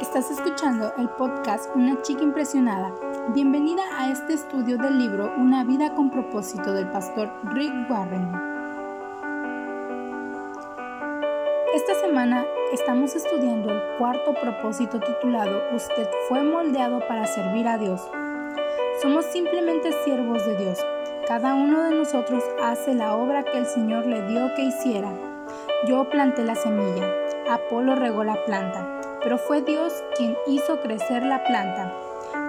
Estás escuchando el podcast Una chica impresionada. Bienvenida a este estudio del libro Una vida con propósito del pastor Rick Warren. Esta semana estamos estudiando el cuarto propósito titulado Usted fue moldeado para servir a Dios. Somos simplemente siervos de Dios. Cada uno de nosotros hace la obra que el Señor le dio que hiciera. Yo planté la semilla, Apolo regó la planta, pero fue Dios quien hizo crecer la planta.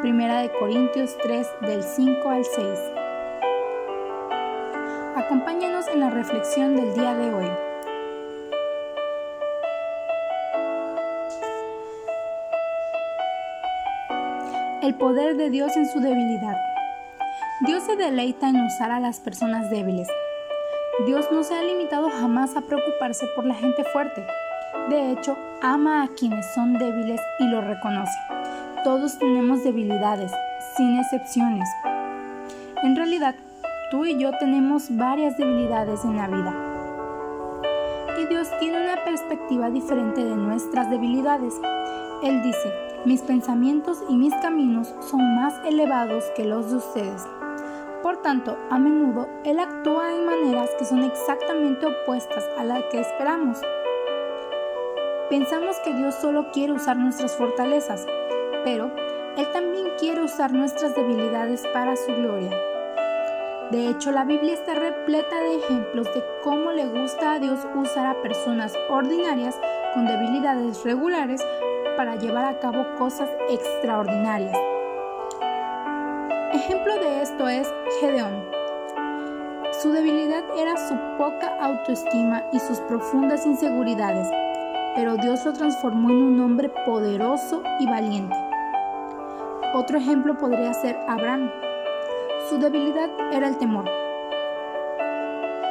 Primera de Corintios 3 del 5 al 6. Acompáñanos en la reflexión del día de hoy. El poder de Dios en su debilidad. Dios se deleita en usar a las personas débiles. Dios no se ha limitado jamás a preocuparse por la gente fuerte. De hecho, ama a quienes son débiles y lo reconoce. Todos tenemos debilidades, sin excepciones. En realidad, tú y yo tenemos varias debilidades en la vida. Y Dios tiene una perspectiva diferente de nuestras debilidades. Él dice, mis pensamientos y mis caminos son más elevados que los de ustedes. Por tanto, a menudo Él actúa en maneras que son exactamente opuestas a las que esperamos. Pensamos que Dios solo quiere usar nuestras fortalezas, pero Él también quiere usar nuestras debilidades para su gloria. De hecho, la Biblia está repleta de ejemplos de cómo le gusta a Dios usar a personas ordinarias con debilidades regulares para llevar a cabo cosas extraordinarias. Ejemplo de esto es Gedeón. Su debilidad era su poca autoestima y sus profundas inseguridades, pero Dios lo transformó en un hombre poderoso y valiente. Otro ejemplo podría ser Abraham. Su debilidad era el temor.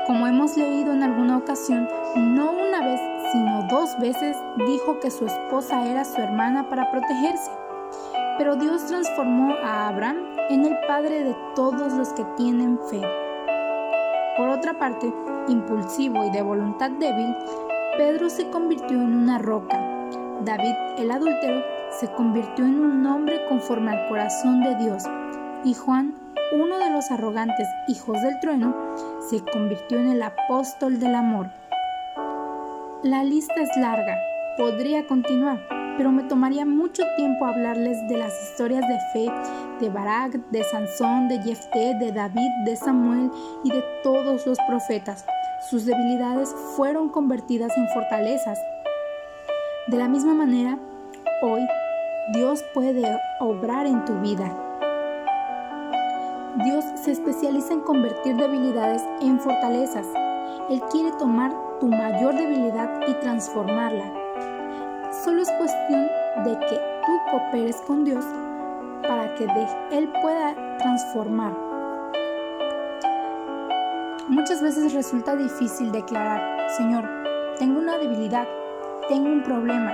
Como hemos leído en alguna ocasión, no una vez, sino dos veces dijo que su esposa era su hermana para protegerse. Pero Dios transformó a Abraham en el padre de todos los que tienen fe. Por otra parte, impulsivo y de voluntad débil, Pedro se convirtió en una roca. David, el adúltero, se convirtió en un hombre conforme al corazón de Dios. Y Juan, uno de los arrogantes hijos del trueno, se convirtió en el apóstol del amor. La lista es larga, podría continuar, pero me tomaría mucho tiempo hablarles de las historias de fe de Barak, de Sansón, de Jefté, de David, de Samuel y de todos los profetas. Sus debilidades fueron convertidas en fortalezas. De la misma manera, hoy Dios puede obrar en tu vida. Dios se especializa en convertir debilidades en fortalezas. Él quiere tomar tu mayor debilidad y transformarla Solo es cuestión de que tú cooperes con Dios para que Él pueda transformar. Muchas veces resulta difícil declarar, Señor, tengo una debilidad, tengo un problema.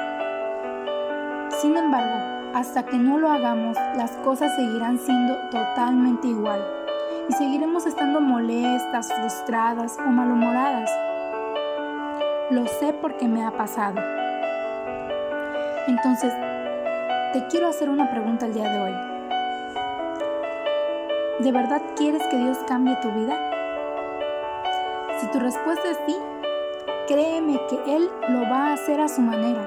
Sin embargo, hasta que no lo hagamos, las cosas seguirán siendo totalmente igual y seguiremos estando molestas, frustradas o malhumoradas. Lo sé porque me ha pasado. Entonces, te quiero hacer una pregunta el día de hoy. ¿De verdad quieres que Dios cambie tu vida? Si tu respuesta es sí, créeme que Él lo va a hacer a su manera.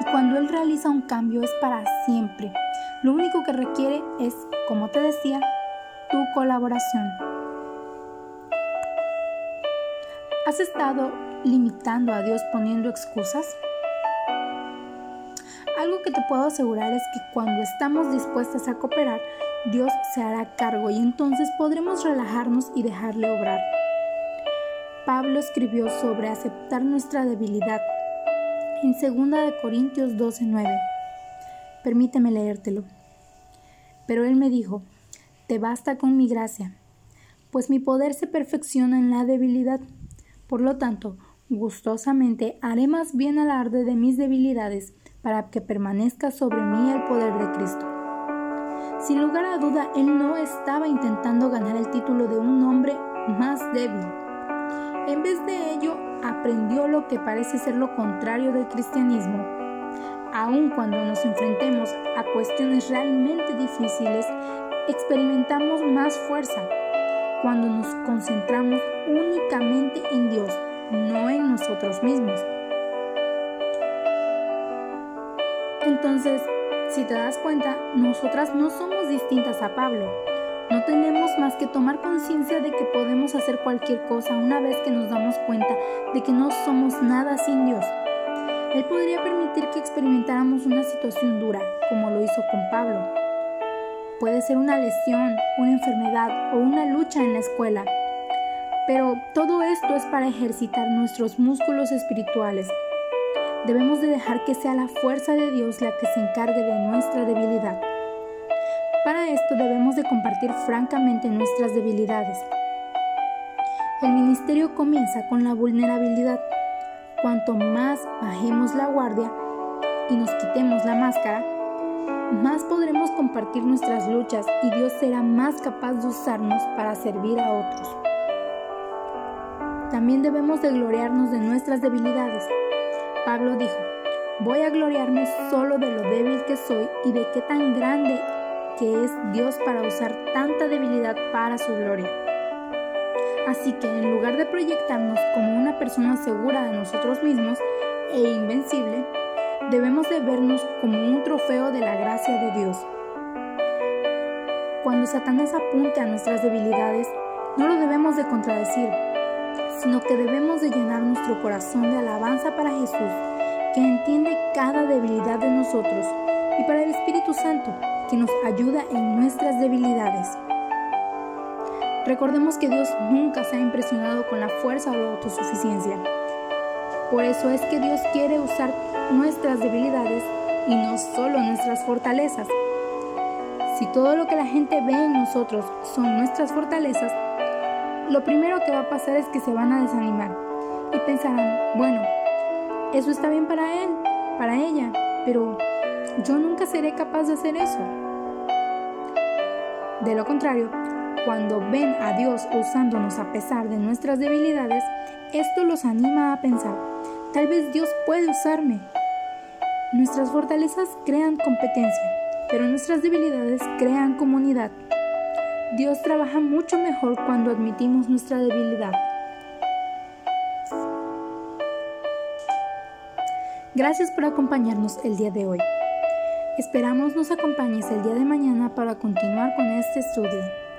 Y cuando Él realiza un cambio es para siempre. Lo único que requiere es, como te decía, tu colaboración. ¿Has estado limitando a Dios poniendo excusas? Algo que te puedo asegurar es que cuando estamos dispuestas a cooperar, Dios se hará cargo y entonces podremos relajarnos y dejarle obrar. Pablo escribió sobre aceptar nuestra debilidad en 2 Corintios 12:9. Permíteme leértelo. Pero él me dijo, te basta con mi gracia, pues mi poder se perfecciona en la debilidad. Por lo tanto, gustosamente haré más bien alarde de mis debilidades para que permanezca sobre mí el poder de Cristo. Sin lugar a duda, él no estaba intentando ganar el título de un hombre más débil. En vez de ello, aprendió lo que parece ser lo contrario del cristianismo. Aun cuando nos enfrentemos a cuestiones realmente difíciles, experimentamos más fuerza cuando nos concentramos únicamente en Dios, no en nosotros mismos. Entonces, si te das cuenta, nosotras no somos distintas a Pablo. No tenemos más que tomar conciencia de que podemos hacer cualquier cosa una vez que nos damos cuenta de que no somos nada sin Dios. Él podría permitir que experimentáramos una situación dura, como lo hizo con Pablo. Puede ser una lesión, una enfermedad o una lucha en la escuela. Pero todo esto es para ejercitar nuestros músculos espirituales. Debemos de dejar que sea la fuerza de Dios la que se encargue de nuestra debilidad. Esto debemos de compartir francamente nuestras debilidades. El ministerio comienza con la vulnerabilidad. Cuanto más bajemos la guardia y nos quitemos la máscara, más podremos compartir nuestras luchas y Dios será más capaz de usarnos para servir a otros. También debemos de gloriarnos de nuestras debilidades. Pablo dijo, voy a gloriarme solo de lo débil que soy y de qué tan grande que es Dios para usar tanta debilidad para su gloria. Así que en lugar de proyectarnos como una persona segura de nosotros mismos e invencible, debemos de vernos como un trofeo de la gracia de Dios. Cuando Satanás apunte a nuestras debilidades, no lo debemos de contradecir, sino que debemos de llenar nuestro corazón de alabanza para Jesús, que entiende cada debilidad de nosotros, y para el Espíritu Santo, que nos ayuda en nuestras debilidades. Recordemos que Dios nunca se ha impresionado con la fuerza o la autosuficiencia. Por eso es que Dios quiere usar nuestras debilidades y no solo nuestras fortalezas. Si todo lo que la gente ve en nosotros son nuestras fortalezas, lo primero que va a pasar es que se van a desanimar y pensarán, bueno, eso está bien para él, para ella, pero yo nunca seré capaz de hacer eso. De lo contrario, cuando ven a Dios usándonos a pesar de nuestras debilidades, esto los anima a pensar, tal vez Dios puede usarme. Nuestras fortalezas crean competencia, pero nuestras debilidades crean comunidad. Dios trabaja mucho mejor cuando admitimos nuestra debilidad. Gracias por acompañarnos el día de hoy. Esperamos nos acompañes el día de mañana para continuar con este estudio.